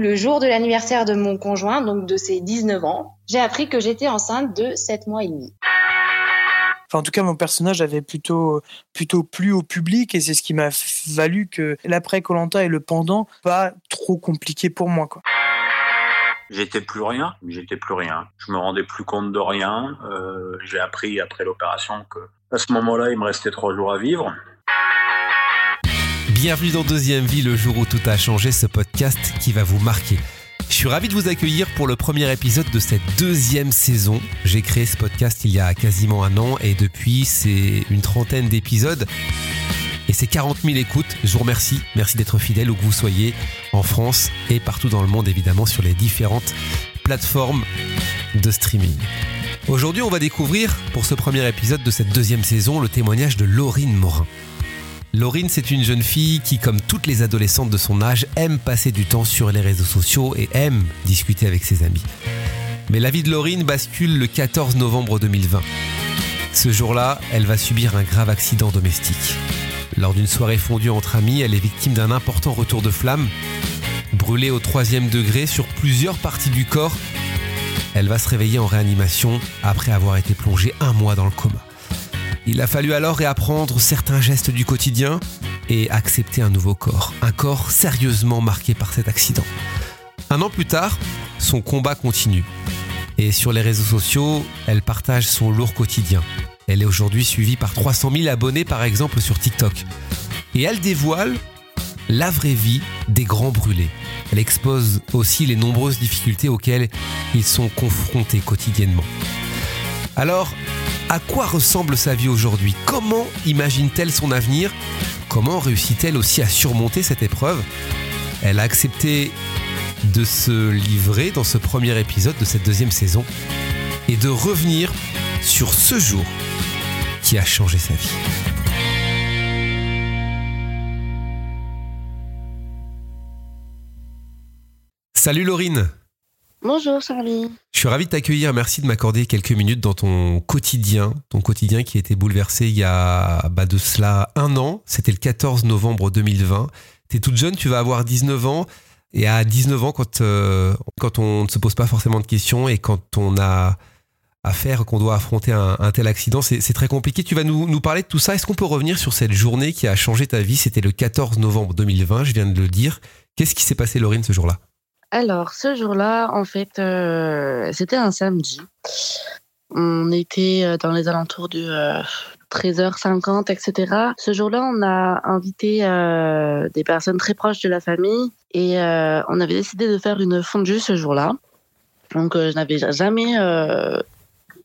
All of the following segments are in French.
Le jour de l'anniversaire de mon conjoint, donc de ses 19 ans, j'ai appris que j'étais enceinte de 7 mois et demi. Enfin, en tout cas, mon personnage avait plutôt, plutôt plu au public et c'est ce qui m'a valu que l'après Colanta et le pendant, pas trop compliqué pour moi, quoi. J'étais plus rien, j'étais plus rien. Je me rendais plus compte de rien. Euh, j'ai appris après l'opération que à ce moment-là, il me restait trois jours à vivre. Bienvenue dans Deuxième Vie, le jour où tout a changé, ce podcast qui va vous marquer. Je suis ravi de vous accueillir pour le premier épisode de cette deuxième saison. J'ai créé ce podcast il y a quasiment un an et depuis c'est une trentaine d'épisodes et c'est 40 000 écoutes. Je vous remercie. Merci d'être fidèle où que vous soyez en France et partout dans le monde évidemment sur les différentes plateformes de streaming. Aujourd'hui, on va découvrir pour ce premier épisode de cette deuxième saison le témoignage de Laurine Morin. Laurine, c'est une jeune fille qui, comme toutes les adolescentes de son âge, aime passer du temps sur les réseaux sociaux et aime discuter avec ses amis. Mais la vie de Laurine bascule le 14 novembre 2020. Ce jour-là, elle va subir un grave accident domestique. Lors d'une soirée fondue entre amis, elle est victime d'un important retour de flamme. Brûlée au troisième degré sur plusieurs parties du corps, elle va se réveiller en réanimation après avoir été plongée un mois dans le coma. Il a fallu alors réapprendre certains gestes du quotidien et accepter un nouveau corps, un corps sérieusement marqué par cet accident. Un an plus tard, son combat continue. Et sur les réseaux sociaux, elle partage son lourd quotidien. Elle est aujourd'hui suivie par 300 000 abonnés par exemple sur TikTok. Et elle dévoile la vraie vie des grands brûlés. Elle expose aussi les nombreuses difficultés auxquelles ils sont confrontés quotidiennement. Alors, à quoi ressemble sa vie aujourd'hui? Comment imagine-t-elle son avenir? Comment réussit-elle aussi à surmonter cette épreuve? Elle a accepté de se livrer dans ce premier épisode de cette deuxième saison et de revenir sur ce jour qui a changé sa vie. Salut Laurine Bonjour Charlie. Je suis ravi de t'accueillir. Merci de m'accorder quelques minutes dans ton quotidien, ton quotidien qui a été bouleversé il y a bah, de cela un an. C'était le 14 novembre 2020. Tu es toute jeune, tu vas avoir 19 ans. Et à 19 ans, quand, euh, quand on ne se pose pas forcément de questions et quand on a affaire, qu'on doit affronter un, tel accident, c'est très compliqué. Tu vas nous, nous parler de tout ça. Est-ce qu'on peut revenir sur cette journée qui a changé ta vie? C'était le 14 novembre 2020, je viens de le dire. Qu'est-ce qui s'est passé, Laurine, ce jour-là? Alors, ce jour-là, en fait, euh, c'était un samedi. On était euh, dans les alentours de 13h50, etc. Ce jour-là, on a invité euh, des personnes très proches de la famille et on avait décidé de faire une fondue ce jour-là. Donc, je n'avais jamais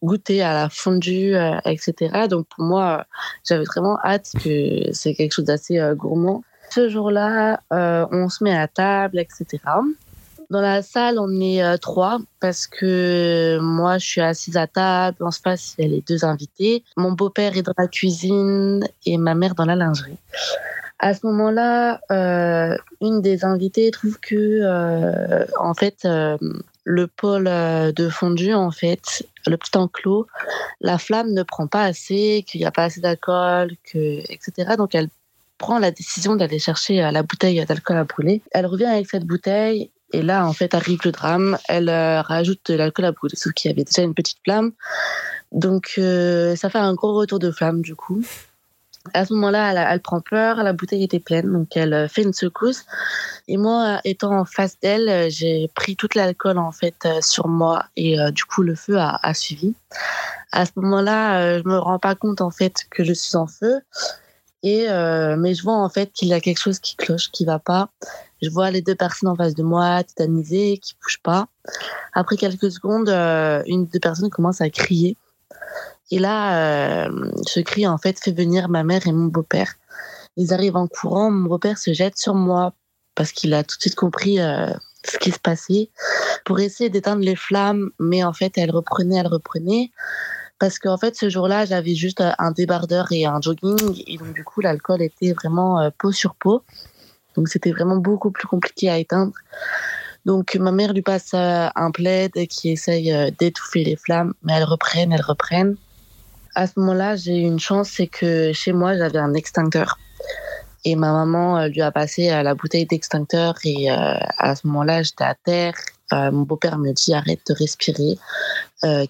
goûté à la fondue, etc. Donc, pour moi, j'avais vraiment hâte que c'est quelque chose d'assez gourmand. Ce jour-là, on se met à table, etc. Dans la salle, on est euh, trois parce que moi, je suis assise à table. En face, il y a les deux invités. Mon beau-père est dans la cuisine et ma mère dans la lingerie. À ce moment-là, euh, une des invitées trouve que, euh, en fait, le pôle de fondu, en fait, le petit enclos, la flamme ne prend pas assez, qu'il n'y a pas assez d'alcool, etc. Donc, elle prend la décision d'aller chercher la bouteille d'alcool à brûler. Elle revient avec cette bouteille et là, en fait, arrive le drame. Elle euh, rajoute de l'alcool à brûler, sauf qu'il y avait déjà une petite flamme. Donc, euh, ça fait un gros retour de flamme, du coup. À ce moment-là, elle, prend peur, la bouteille était pleine, donc elle euh, fait une secousse. Et moi, étant en face d'elle, j'ai pris toute l'alcool en fait sur moi et du coup le feu a, a suivi. À ce moment-là, je me rends pas compte en fait que je suis en feu. Et mais je vois en fait qu'il y a quelque chose qui cloche, qui va pas. Je vois les deux personnes en face de moi, tétanisées, qui bougent pas. Après quelques secondes, euh, une des personnes commence à crier. Et là, euh, ce cri, en fait, fait venir ma mère et mon beau-père. Ils arrivent en courant. Mon beau-père se jette sur moi parce qu'il a tout de suite compris euh, ce qui se passait pour essayer d'éteindre les flammes. Mais en fait, elle reprenait, elle reprenait. Parce qu'en fait, ce jour-là, j'avais juste un débardeur et un jogging. Et donc, du coup, l'alcool était vraiment peau sur peau. Donc c'était vraiment beaucoup plus compliqué à éteindre. Donc ma mère lui passe euh, un plaid qui essaye euh, d'étouffer les flammes, mais elles reprennent, elles reprennent. À ce moment-là, j'ai eu une chance, c'est que chez moi, j'avais un extincteur. Et ma maman lui a passé la bouteille d'extincteur et à ce moment-là, j'étais à terre. Mon beau-père me dit arrête de respirer,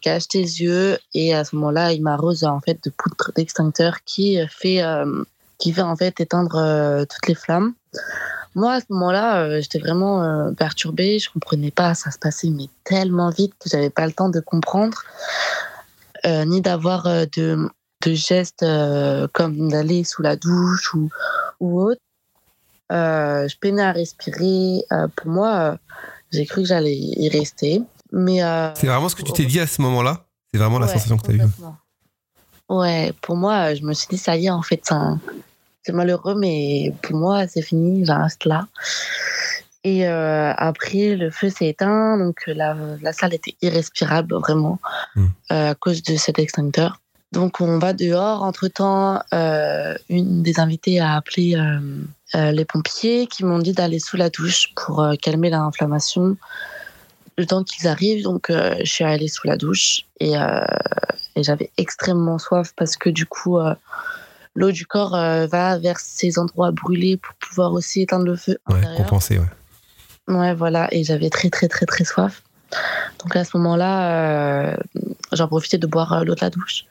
cache tes yeux. Et à ce moment-là, il m'arrose en fait de poudre d'extincteur qui fait qui fait en fait éteindre toutes les flammes. Moi, à ce moment-là, euh, j'étais vraiment euh, perturbée. Je comprenais pas. Ça se passait mais tellement vite que j'avais pas le temps de comprendre, euh, ni d'avoir de, de, gestes comme d'aller sous la douche ou, ou autre. je peinais à respirer. pour moi, j'ai cru que j'allais y rester. Mais c'est vraiment ce que tu t'es dit à ce moment-là? C'est vraiment la sensation que tu as eue. Ouais, pour moi, je me suis dit ça y est, en fait, c'est malheureux, mais pour moi, c'est fini, j'en reste là. Et euh, après, le feu s'est éteint, donc la, la, salle était irrespirable, vraiment, hmm. euh, à cause de cet extincteur. Donc on va dehors. Entre-temps, euh, une des invitées a appelé les pompiers qui m'ont dit d'aller sous la douche pour calmer l'inflammation. Le temps qu'ils arrivent, donc je suis allée sous la douche et, et j'avais extrêmement soif parce que du coup l'eau du corps euh, va vers ces endroits brûlés pour pouvoir aussi éteindre le feu. Ouais, compenser, ouais. Ouais, voilà. Et j'avais très, très, très, très soif. Donc à ce moment-là, euh, j'en profitais de boire euh, l'eau de la douche.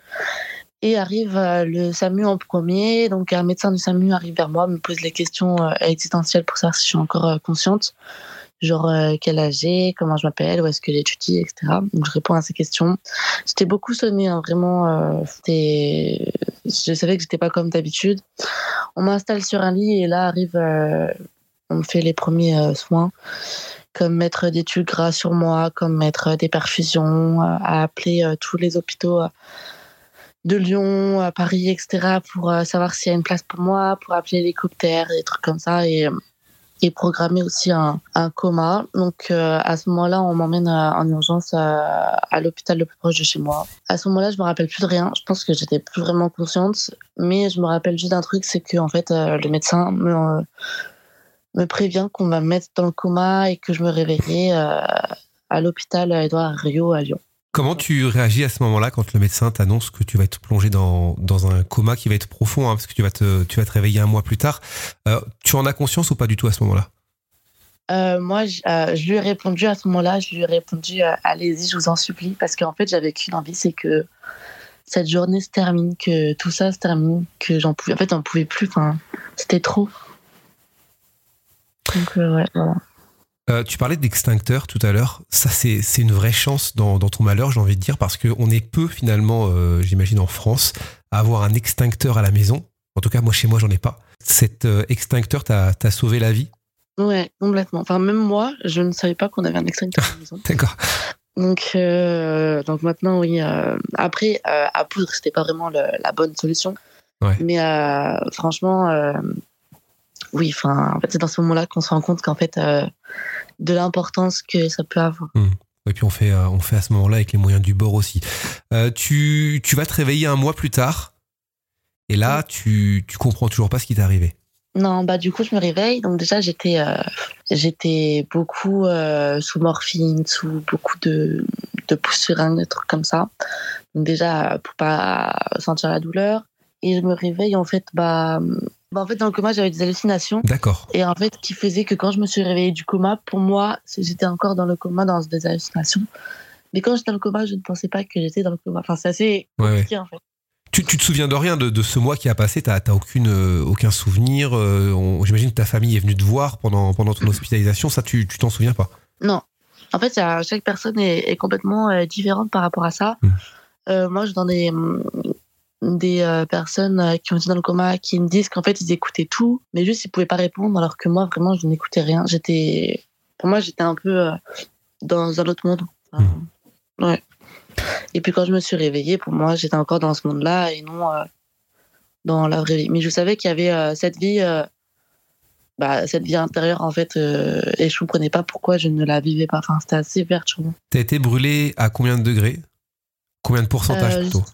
Et arrive le SAMU en premier. Donc un médecin du SAMU arrive vers moi, me pose les questions existentielles pour savoir si je suis encore consciente genre euh, quel âge j'ai, comment je m'appelle, où est-ce que j'étudie, etc. Donc je réponds à ces questions. J'étais beaucoup sonnée, hein, vraiment. Euh, je savais que j'étais pas comme d'habitude. On m'installe sur un lit et là arrive, euh, on me fait les premiers soins, comme mettre des tubes gras sur moi, comme mettre des perfusions, à appeler tous les hôpitaux de Lyon, à Paris, etc. pour savoir s'il y a une place pour moi, pour appeler l'hélicoptère, des trucs comme ça. Et programmé aussi un, coma. Donc euh, à ce moment-là, on m'emmène euh, en urgence euh, à, l'hôpital le plus proche de chez moi. À ce moment-là, je me rappelle plus de rien. Je pense que j'étais plus vraiment consciente, mais je me rappelle juste d'un truc, c'est que en fait, le médecin me, prévient qu'on va me mettre dans le coma et que je me réveillerai à l'hôpital Edouard Rio à Lyon. Comment tu réagis à ce moment-là quand le médecin t'annonce que tu vas être plongé dans, dans un coma qui va être profond, hein, parce que tu vas, te, tu vas te réveiller un mois plus tard euh, Tu en as conscience ou pas du tout à ce moment-là? Euh, moi, je, euh, je, lui ai répondu à ce moment-là, je lui ai répondu allez-y, je vous en supplie, parce qu'en fait, j'avais qu'une envie, c'est que cette journée se termine, que tout ça se termine, que j'en pouvais, en fait, j'en pouvais plus. C'était trop. Donc, ouais. Euh, tu parlais d'extincteur tout à l'heure. Ça, c'est une vraie chance dans, ton malheur, j'ai envie de dire, parce qu'on est peu finalement, euh, j'imagine, en France, à avoir un extincteur à la maison. En tout cas, moi, chez moi, j'en ai pas. Cet euh, extincteur t'a sauvé la vie? Ouais, complètement. Enfin, même moi, je ne savais pas qu'on avait un extincteur à la maison. D'accord. Donc, donc maintenant, oui. après, à poudre, c'était pas vraiment la bonne solution. Ouais. Mais franchement, oui, enfin, en fait, c'est dans ce moment-là qu'on se rend compte qu'en fait, euh, de l'importance que ça peut avoir. Mmh. Et puis on fait, euh, on fait à ce moment-là avec les moyens du bord aussi. Euh, tu, tu, vas te réveiller un mois plus tard, et là, tu, tu comprends toujours pas ce qui t'est arrivé. Non, bah du coup, je me réveille. Donc déjà, j'étais, j'étais beaucoup sous morphine, sous beaucoup de, de pousseringue, des trucs comme ça. Donc déjà, pour pas sentir la douleur. Et je me réveille, en fait, bah, bah, en fait, dans le coma, j'avais des hallucinations. D'accord. Et en fait, qui faisait que quand je me suis réveillée du coma, pour moi, j'étais encore dans le coma, dans des hallucinations. Mais quand j'étais dans le coma, je ne pensais pas que j'étais dans le coma. Enfin, c'est assez compliqué, en fait. Tu, tu te souviens de rien de, ce mois qui a passé? T'as aucune euh, aucun souvenir euh, J'imagine que ta famille est venue te voir pendant pendant ton hospitalisation. Ça, tu tu t'en souviens pas? Non. En fait, chaque personne est, complètement euh, différente par rapport à ça. Mmh. moi, je dans des des euh, personnes euh, qui ont été dans le coma qui me disent qu'en fait ils écoutaient tout, mais juste ils pouvaient pas répondre, alors que moi vraiment je n'écoutais rien. J'étais, pour moi j'étais un peu euh, dans un autre monde. Mmh. ouais. Et puis quand je me suis réveillée, pour moi j'étais encore dans ce monde-là et non dans la vraie vie. Mais je savais qu'il y avait cette vie, bah, cette vie intérieure en fait, et je comprenais pas pourquoi je ne la vivais pas. Enfin c'était assez perturbant. T'as été brûlé à combien de degrés? Combien de pourcentage plutôt?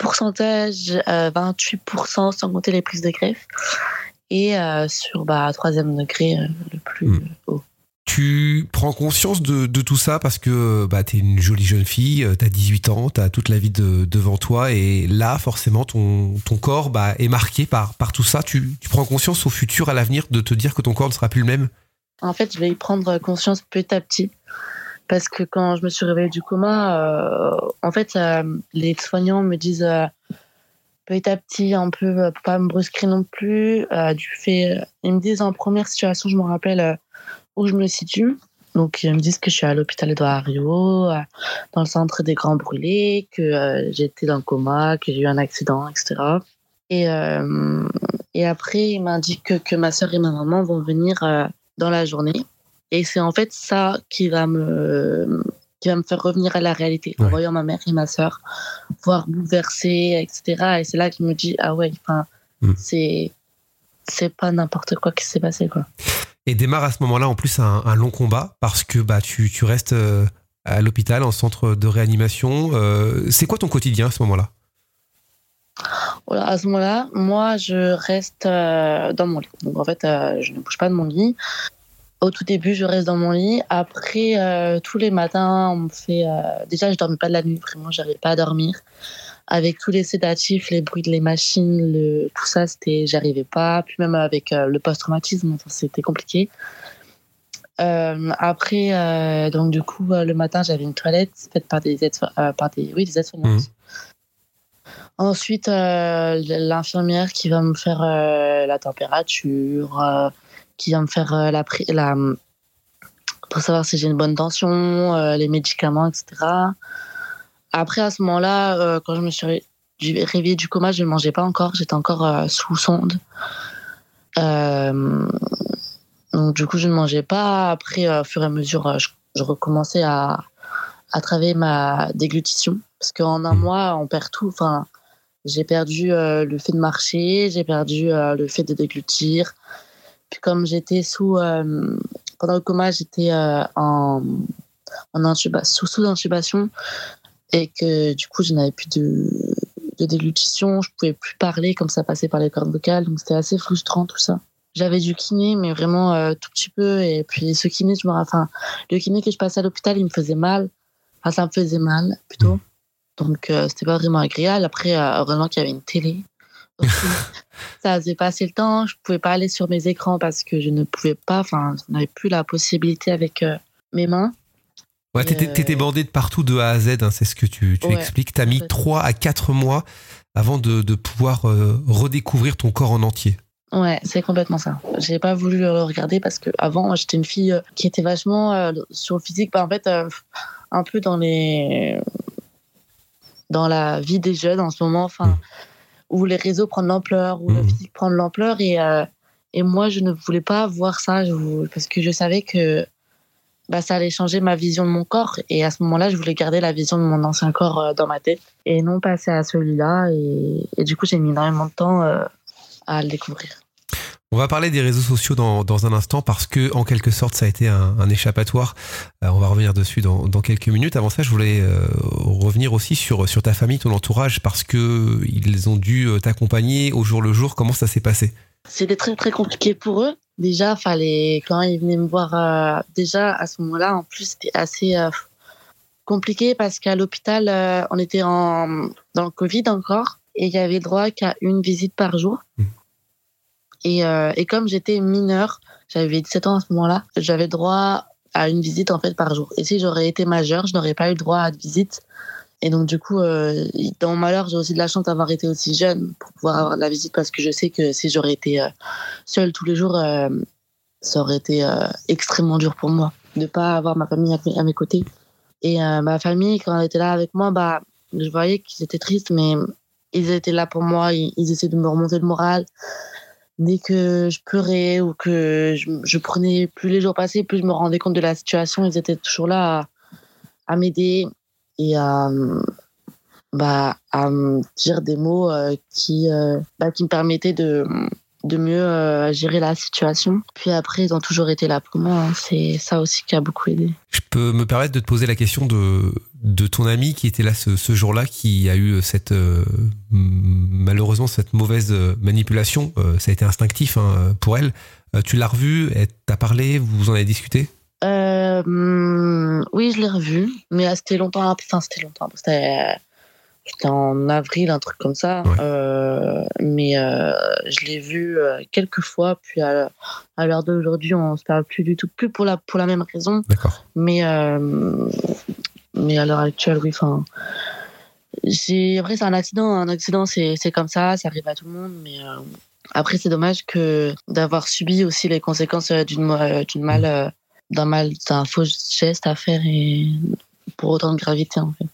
Pourcentage 28% euh, sans compter les prises de greffe et euh, sur bah, troisième degré euh, le plus hmm. haut. Tu prends conscience de, tout ça parce que bah, tu es une jolie jeune fille, tu as 18 ans, tu as toute la vie devant toi et là, forcément, ton, ton corps bah, est marqué par, par tout ça. Tu, tu prends conscience au futur, à l'avenir, de te dire que ton corps ne sera plus le même? En fait, je vais y prendre conscience petit à petit parce que quand je me suis réveillée du coma, euh, en fait, euh, les soignants me disent euh, petit à petit, un peu, pas me brusquer non plus, du fait, ils me disent en première situation, je me rappelle où je me situe. Donc, ils me disent que je suis à l'hôpital de Rio, dans le centre des Grands Brûlés, que j'étais dans le coma, que j'ai eu un accident, etc. Et, et après, ils m'indiquent que, que, ma soeur et ma maman vont venir dans la journée. Et c'est en fait ça qui va me qui va me faire revenir à la réalité en voyant ma mère et ma soeur voir bouleverser etc et c'est là qu'il me dit ah ouais enfin hmm. c'est c'est pas n'importe quoi qui s'est passé quoi et démarre à ce moment-là en plus un, long combat parce que bah tu, tu restes euh, à l'hôpital en centre de réanimation euh, c'est quoi ton quotidien à ce moment-là? Voilà, à ce moment-là, moi, je reste euh, dans mon lit. Donc, en fait, je ne bouge pas de mon lit. Au tout début, je reste dans mon lit. Après, euh, tous les matins, on me fait. Euh, déjà, je dormais pas de la nuit, vraiment, j'arrivais pas à dormir. Avec tous les sédatifs, les bruits de les machines, le... tout ça, c'était, j'arrivais pas. Puis même avec euh, le post-traumatisme, c'était compliqué. après, donc du coup, le matin, j'avais une toilette faite par des aides, par des, oui, des aides-soignantes. Mmh. Ensuite, l'infirmière qui va me faire la température qui vient me faire euh, la, la pour savoir si j'ai une bonne tension, euh, les médicaments, etc. Après, à ce moment-là, euh, quand je me suis réveillée du coma, je ne mangeais pas encore, j'étais encore sous sonde. donc, du coup, je ne mangeais pas. Après, au fur et à mesure, je, recommençais à, à travailler ma déglutition. Parce qu'en un mmh. mois, on perd tout. Enfin, j'ai perdu le fait de marcher, j'ai perdu le fait de déglutir, puis comme j'étais sous euh, pendant le coma, j'étais euh, en, en sous sous intubation et que du coup je n'avais plus de, de déglutition, je pouvais plus parler comme ça passait par les cordes vocales, donc c'était assez frustrant tout ça. J'avais du kiné, mais vraiment euh, tout petit peu. Et puis ce kiné, je me enfin, le kiné que je passais à l'hôpital, il me faisait mal. Enfin, ça me faisait mal plutôt. Donc c'était pas vraiment agréable. Après, heureusement qu'il y avait une télé ça faisait passer le temps. Je pouvais pas aller sur mes écrans parce que je ne pouvais pas. Enfin, je n'avais plus la possibilité avec euh, mes mains. Ouais, t'étais, euh, bandé de partout de A à Z, hein, c'est ce que tu, tu expliques. T'as mis 3 à 4 mois avant de, de pouvoir euh, redécouvrir ton corps en entier. Ouais, c'est complètement ça. J'ai pas voulu le regarder parce que avant j'étais une fille qui était vachement sur le physique. Bah, en fait, un peu dans les dans la vie des jeunes en ce moment. Enfin, mmh où les réseaux prennent l'ampleur, où le mmh. physique prend l'ampleur. Et, euh, et moi, je ne voulais pas voir ça parce que je savais que bah, ça allait changer ma vision de mon corps. Et à ce moment-là, je voulais garder la vision de mon ancien corps euh, dans ma tête et non passer à celui-là. Et, et du coup, j'ai mis énormément de temps euh, à le découvrir. On va parler des réseaux sociaux dans, dans, un instant parce que, en quelque sorte, ça a été un, un échappatoire. Euh, on va revenir dessus dans, dans, quelques minutes. Avant ça, je voulais euh, revenir aussi sur, sur ta famille, ton entourage, parce que ils ont dû euh, t'accompagner au jour le jour. Comment ça s'est passé? C'était très très compliqué pour eux. Déjà, fallait quand ils venaient me voir. déjà à ce moment-là, en plus, c'était assez compliqué parce qu'à l'hôpital, on était en, dans le Covid encore et il y avait droit qu'à une visite par jour. Mmh. Et, euh, et comme j'étais mineure, j'avais 17 ans à ce moment-là, j'avais droit à une visite en fait par jour. Et si j'aurais été majeure, je n'aurais pas eu droit à de visite. Et donc du coup, euh, dans mon malheur, j'ai aussi de la chance d'avoir été aussi jeune pour pouvoir avoir de la visite parce que je sais que si j'aurais été euh, seule tous les jours, ça aurait été extrêmement dur pour moi de pas avoir ma famille à, mes côtés. Et ma famille, quand elle était là avec moi, bah, je voyais qu'ils étaient tristes, mais ils étaient là pour moi, ils, essaient de me remonter le moral dès que je pleurais ou que je, prenais, plus les jours passaient, plus je me rendais compte de la situation. Ils étaient toujours là à, m'aider et à, bah, à me dire des mots euh, qui, euh, bah, qui me permettaient de, de mieux euh, gérer la situation. Puis après, ils ont toujours été là pour moi. Hein. C'est ça aussi qui a beaucoup aidé. Je peux me permettre de te poser la question de, de ton ami qui était là ce, ce jour-là, qui a eu cette euh, malheureusement cette mauvaise euh, manipulation. ça a été instinctif hein, pour elle. tu l'as revu, elle t'a parlé, vous en avez discuté? Euh, oui, je l'ai revu, mais euh, c'était longtemps. Enfin, c'était longtemps. C'était c'était en avril, un truc comme ça. Ouais. Euh, mais euh, je l'ai vu euh, quelques fois. Puis à, à l'heure d'aujourd'hui, on se parle plus du tout, plus pour la pour la même raison. Mais euh, mais à l'heure actuelle, oui. Enfin, j'ai après c'est un accident. Un accident, c'est comme ça, ça arrive à tout le monde. Mais après, c'est dommage que d'avoir subi aussi les conséquences d'une d'une mal d'un mal d'un faux geste à faire et pour autant de gravité en fait.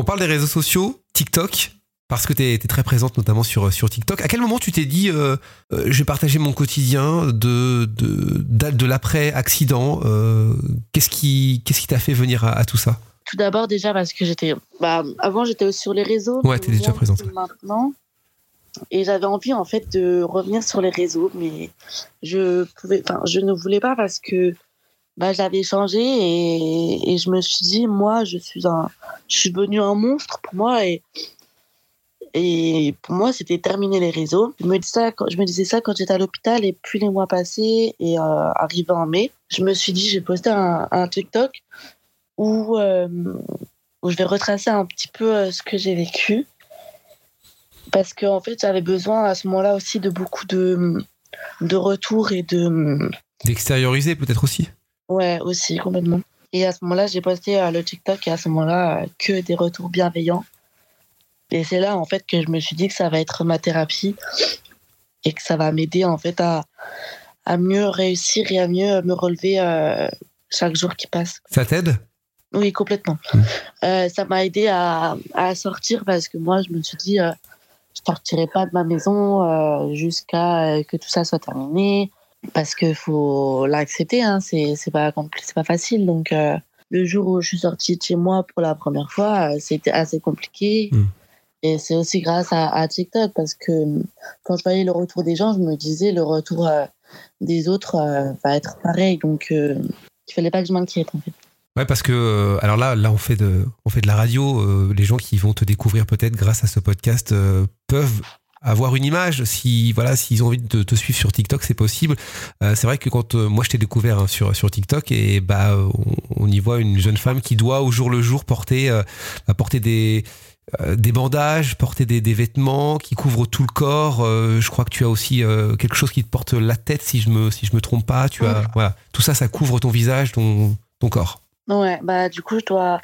On parle des réseaux sociaux, TikTok, parce que tu es, très présente notamment sur, sur TikTok. À quel moment tu t'es dit, euh, euh, je vais partager mon quotidien de, de, de, de l'après-accident euh, Qu'est-ce qui qu'est-ce qui t'a fait venir à, à tout ça? Tout d'abord déjà parce que j'étais, bah, avant j'étais sur les réseaux. Ouais, t'es déjà présente. Maintenant. Et j'avais envie en fait de revenir sur les réseaux, mais je pouvais, je ne voulais pas parce que bah, j'avais changé et, et je me suis dit, moi, je suis un, je suis devenu un monstre pour moi et et pour moi, c'était terminer les réseaux. Je me, dis ça, je me disais ça quand j'étais à l'hôpital et puis les mois passés et euh, arrivé en mai, je me suis dit, j'ai posté un, un TikTok où, euh, où je vais retracer un petit peu euh, ce que j'ai vécu. Parce qu'en en fait, j'avais besoin à ce moment-là aussi de beaucoup de, de retours et de. D'extérioriser peut-être aussi Ouais, aussi, complètement. Et à ce moment-là, j'ai posté euh, le TikTok et à ce moment-là, euh, que des retours bienveillants. Et c'est là, en fait, que je me suis dit que ça va être ma thérapie et que ça va m'aider, en fait, à, à mieux réussir et à mieux me relever euh, chaque jour qui passe. Ça t'aide? Oui, complètement. Mm. Euh, ça m'a aidé à, à sortir parce que moi, je me suis dit, je sortirai pas de ma maison jusqu'à que tout ça soit terminé parce qu'il faut l'accepter. Hein, c'est pas c'est pas facile. Donc euh, le jour où je suis sortie de chez moi pour la première fois, euh, c'était assez compliqué. Mm. Et c'est aussi grâce à, à TikTok parce que euh, quand je voyais le retour des gens, je me disais le retour euh, des autres euh, va être pareil. Donc il fallait pas que je m'inquiète en fait. Ouais, parce que alors là, là, on fait de, on fait de la radio. les gens qui vont te découvrir peut-être grâce à ce podcast peuvent avoir une image. Si voilà, s'ils ont envie de te suivre sur TikTok, c'est possible. Euh, c'est vrai que quand euh, moi je t'ai découvert hein, sur sur TikTok et bah on, on y voit une jeune femme qui doit au jour le jour porter euh, porter des euh, des bandages, porter des, des vêtements qui couvrent tout le corps. Je crois que tu as aussi quelque chose qui te porte la tête, si je me si je me trompe pas. Tu as voilà, tout ça, ça couvre ton visage, ton ton corps. Ouais, bah du coup, je dois.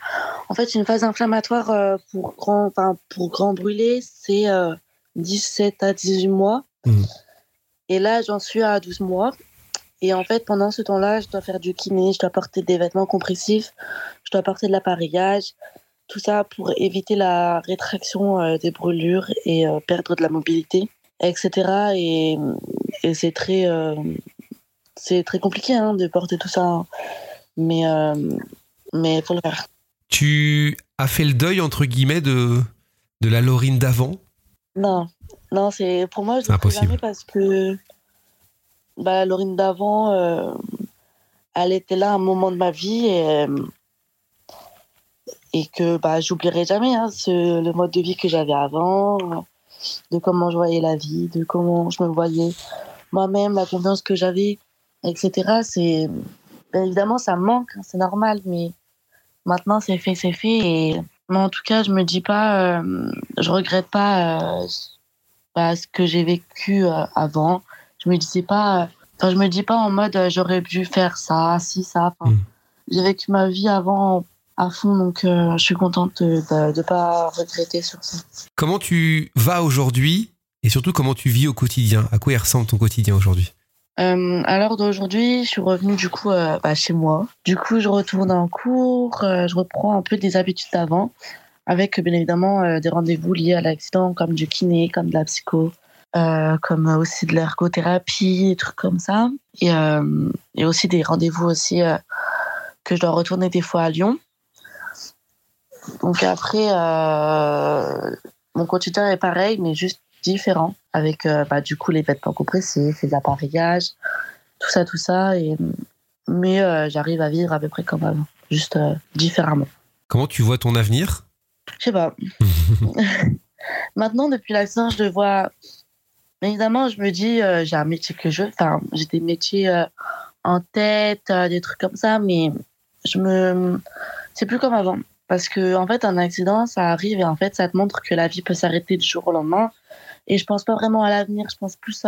En fait, une phase inflammatoire pour grand, enfin pour grand brûlé, c'est euh, 17 à 18 mois. Mhm. Et là, j'en suis à 12 mois. Et en fait, pendant ce temps-là, je dois faire du kiné, je dois porter des vêtements compressifs, je dois porter de l'appareillage, tout ça pour éviter la rétraction euh, des brûlures et euh, perdre de la mobilité, etc. Et, et c'est très, euh, c'est très compliqué hein, de porter tout ça. Mais euh, mais faut le faire. Tu as fait le deuil entre guillemets de de la Laurine d'avant? Non, non, c'est pour moi je impossible. jamais parce que bah, Laurine d'avant, euh, elle était là à un moment de ma vie et, euh, et que bah j'oublierai jamais hein, ce, le mode de vie que j'avais avant, de comment je voyais la vie, de comment je me voyais moi-même, la confiance que j'avais, etc. C'est bien évidemment ça me manque, hein, c'est normal, mais maintenant c'est fait, c'est fait et mais en tout cas, je me dis pas, euh, je regrette pas euh, bah, ce que j'ai vécu euh, avant. Je me disais pas, euh, enfin, je me dis pas en mode j'aurais dû faire ça, si ça. Enfin, Mm. J'ai vécu ma vie avant à fond, donc je suis contente de, de pas regretter sur ça. Comment tu vas aujourd'hui et surtout comment tu vis au quotidien? À quoi il ressemble ton quotidien aujourd'hui? Euh, à l'heure d'aujourd'hui, je suis revenue du coup euh, bah, chez moi. Du coup, je retourne en cours, euh, je reprends un peu des habitudes d'avant, avec bien évidemment euh, des rendez-vous liés à l'accident, comme du kiné, comme de la psycho, euh, comme aussi de l'ergothérapie, des trucs comme ça. Et, et aussi des rendez-vous aussi que je dois retourner des fois à Lyon. Donc après, mon quotidien est pareil, mais juste différent, avec euh, bah, du coup les vêtements compressifs, les appareillages, tout ça, tout ça. Et, mais euh, j'arrive à vivre à peu près comme avant, juste euh, différemment. Comment tu vois ton avenir? Je sais pas. Maintenant, depuis l'accident, je le vois. Évidemment, je me dis, j'ai un métier que je veux. Enfin, j'ai des métiers en tête, des trucs comme ça, mais je me, c'est plus comme avant. Parce que, en fait, un accident, ça arrive et en fait, ça te montre que la vie peut s'arrêter du jour au lendemain. Et je pense pas vraiment à l'avenir, je pense plus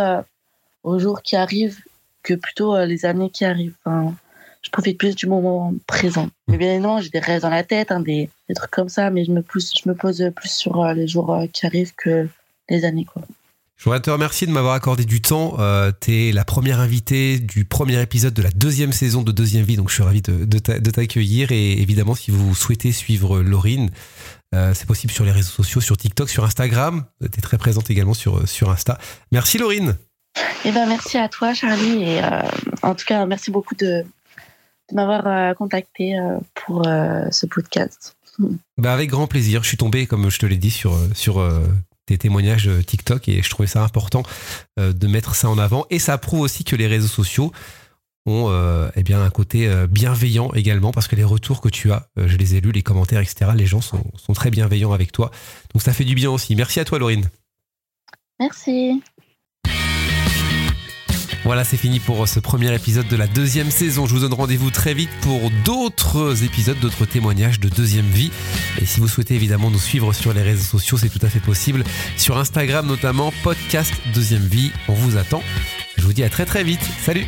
aux jours qui arrivent que plutôt les années qui arrivent. Enfin, je profite plus du moment présent. Mais bien non, j'ai des rêves dans la tête, hein, des, trucs comme ça, mais je me, pousse, je me pose plus sur les jours qui arrivent que les années. Je voudrais te remercier de m'avoir accordé du temps. Euh, tu es la première invitée du premier épisode de la deuxième saison de Deuxième Vie, donc je suis ravi de, de t'accueillir. Et évidemment, si vous souhaitez suivre Laurine, euh, c'est possible sur les réseaux sociaux, sur TikTok, sur Instagram. Tu es très présente également sur, sur Insta. Merci Laurine. Eh ben, merci à toi Charlie. Et euh, en tout cas, merci beaucoup de, de m'avoir euh, contacté euh, pour ce podcast. Bah avec grand plaisir. Je suis tombé, comme je te l'ai dit, sur, sur tes témoignages TikTok et je trouvais ça important euh, de mettre ça en avant. Et ça prouve aussi que les réseaux sociaux ont euh, eh bien, un côté euh, bienveillant également parce que les retours que tu as, je les ai lus, les commentaires, etc., les gens sont, sont très bienveillants avec toi. Donc ça fait du bien aussi. Merci à toi, Laurine. Merci. Voilà, c'est fini pour ce premier épisode de la deuxième saison. Je vous donne rendez-vous très vite pour d'autres épisodes, d'autres témoignages de deuxième vie. Et si vous souhaitez évidemment nous suivre sur les réseaux sociaux, c'est tout à fait possible. Sur Instagram notamment, podcast deuxième vie. On vous attend. Je vous dis à très très vite. Salut